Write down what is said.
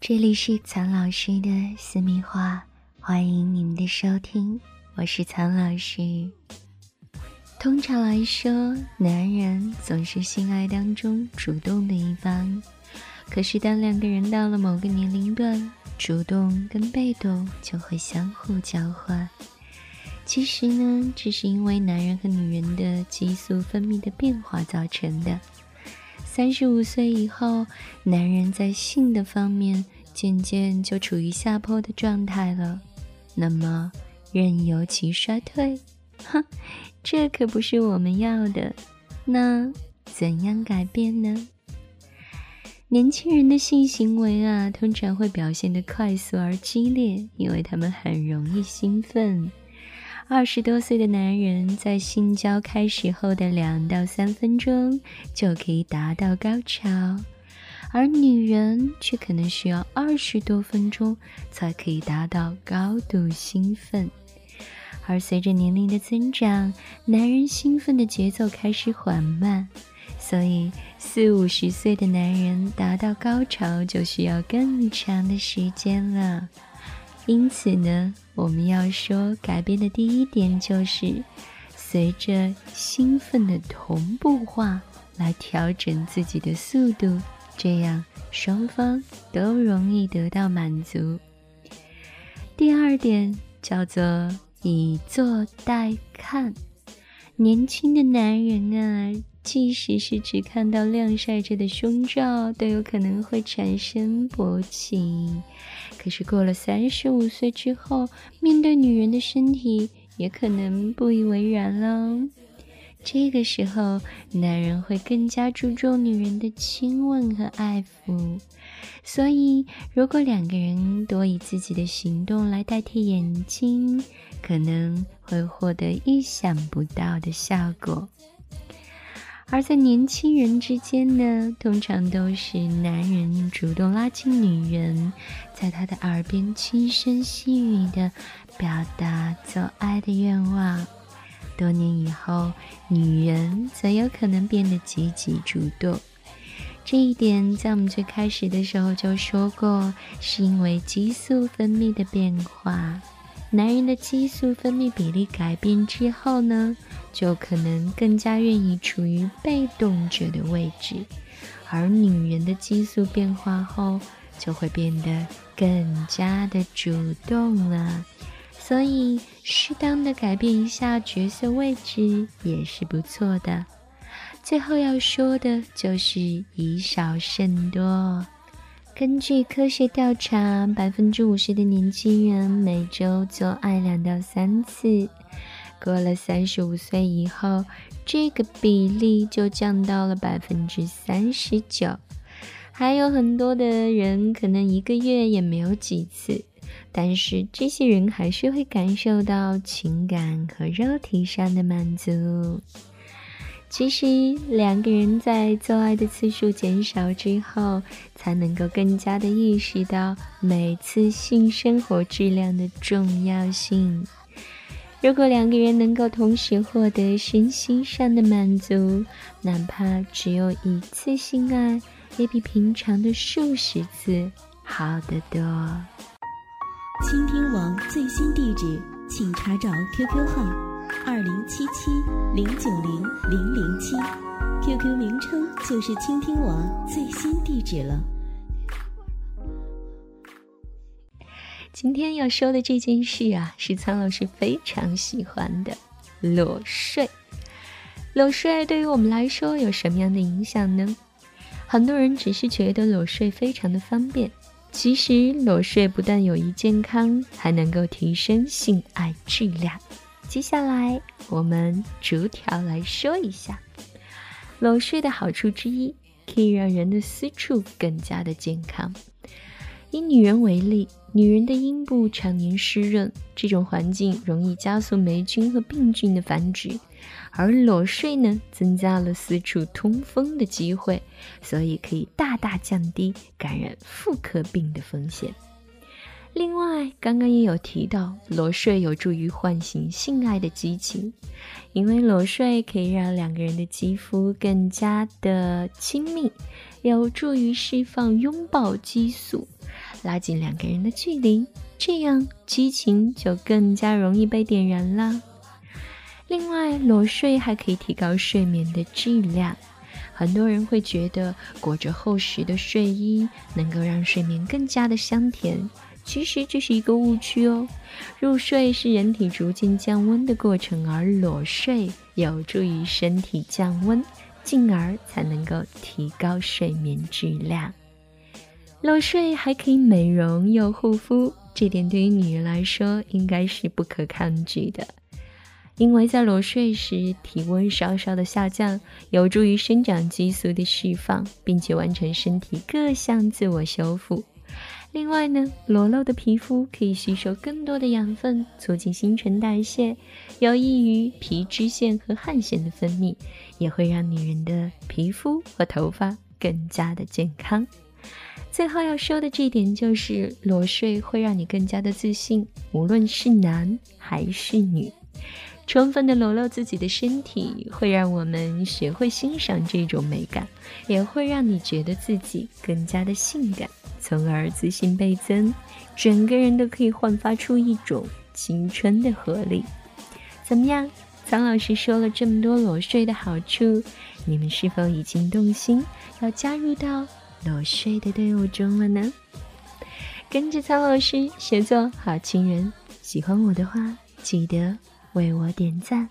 这里是苍老师的私密话，欢迎您的收听，我是苍老师。通常来说，男人总是性爱当中主动的一方，可是当两个人到了某个年龄段，主动跟被动就会相互交换。其实呢，这是因为男人和女人的激素分泌的变化造成的。三十五岁以后，男人在性的方面渐渐就处于下坡的状态了。那么，任由其衰退，哼，这可不是我们要的。那怎样改变呢？年轻人的性行为啊，通常会表现得快速而激烈，因为他们很容易兴奋。二十多岁的男人在性交开始后的两到三分钟就可以达到高潮，而女人却可能需要二十多分钟才可以达到高度兴奋。而随着年龄的增长，男人兴奋的节奏开始缓慢，所以四五十岁的男人达到高潮就需要更长的时间了。因此呢，我们要说改变的第一点就是，随着兴奋的同步化来调整自己的速度，这样双方都容易得到满足。第二点叫做以坐代看，年轻的男人啊。即使是只看到晾晒着的胸罩，都有可能会产生勃起。可是过了三十五岁之后，面对女人的身体，也可能不以为然了。这个时候，男人会更加注重女人的亲吻和爱抚。所以，如果两个人多以自己的行动来代替眼睛，可能会获得意想不到的效果。而在年轻人之间呢，通常都是男人主动拉近女人，在他的耳边轻声细语的表达做爱的愿望。多年以后，女人则有可能变得积极主动。这一点在我们最开始的时候就说过，是因为激素分泌的变化。男人的激素分泌比例改变之后呢，就可能更加愿意处于被动者的位置，而女人的激素变化后，就会变得更加的主动了。所以，适当的改变一下角色位置也是不错的。最后要说的就是以少胜多。根据科学调查，百分之五十的年轻人每周做爱两到三次。过了三十五岁以后，这个比例就降到了百分之三十九。还有很多的人可能一个月也没有几次，但是这些人还是会感受到情感和肉体上的满足。其实，两个人在做爱的次数减少之后，才能够更加的意识到每次性生活质量的重要性。如果两个人能够同时获得身心上的满足，哪怕只有一次性爱，也比平常的数十次好得多。倾听网最新地址，请查找 QQ 号。二零七七零九零零零七，QQ 名称就是倾听网最新地址了。今天要说的这件事啊，是苍老师非常喜欢的裸睡。裸睡对于我们来说有什么样的影响呢？很多人只是觉得裸睡非常的方便，其实裸睡不但有益健康，还能够提升性爱质量。接下来，我们逐条来说一下裸睡的好处之一，可以让人的私处更加的健康。以女人为例，女人的阴部常年湿润，这种环境容易加速霉菌和病菌的繁殖，而裸睡呢，增加了四处通风的机会，所以可以大大降低感染妇科病的风险。另外，刚刚也有提到，裸睡有助于唤醒性爱的激情，因为裸睡可以让两个人的肌肤更加的亲密，有助于释放拥抱激素，拉近两个人的距离，这样激情就更加容易被点燃了。另外，裸睡还可以提高睡眠的质量。很多人会觉得裹着厚实的睡衣能够让睡眠更加的香甜，其实这是一个误区哦。入睡是人体逐渐降温的过程，而裸睡有助于身体降温，进而才能够提高睡眠质量。裸睡还可以美容又护肤，这点对于女人来说应该是不可抗拒的。因为在裸睡时，体温稍稍的下降，有助于生长激素的释放，并且完成身体各项自我修复。另外呢，裸露的皮肤可以吸收更多的养分，促进新陈代谢，有益于皮脂腺和汗腺的分泌，也会让女人的皮肤和头发更加的健康。最后要说的这一点就是，裸睡会让你更加的自信，无论是男还是女。充分的裸露自己的身体，会让我们学会欣赏这种美感，也会让你觉得自己更加的性感，从而自信倍增，整个人都可以焕发出一种青春的活力。怎么样？苍老师说了这么多裸睡的好处，你们是否已经动心，要加入到裸睡的队伍中了呢？跟着苍老师学做好情人，喜欢我的话，记得。为我点赞。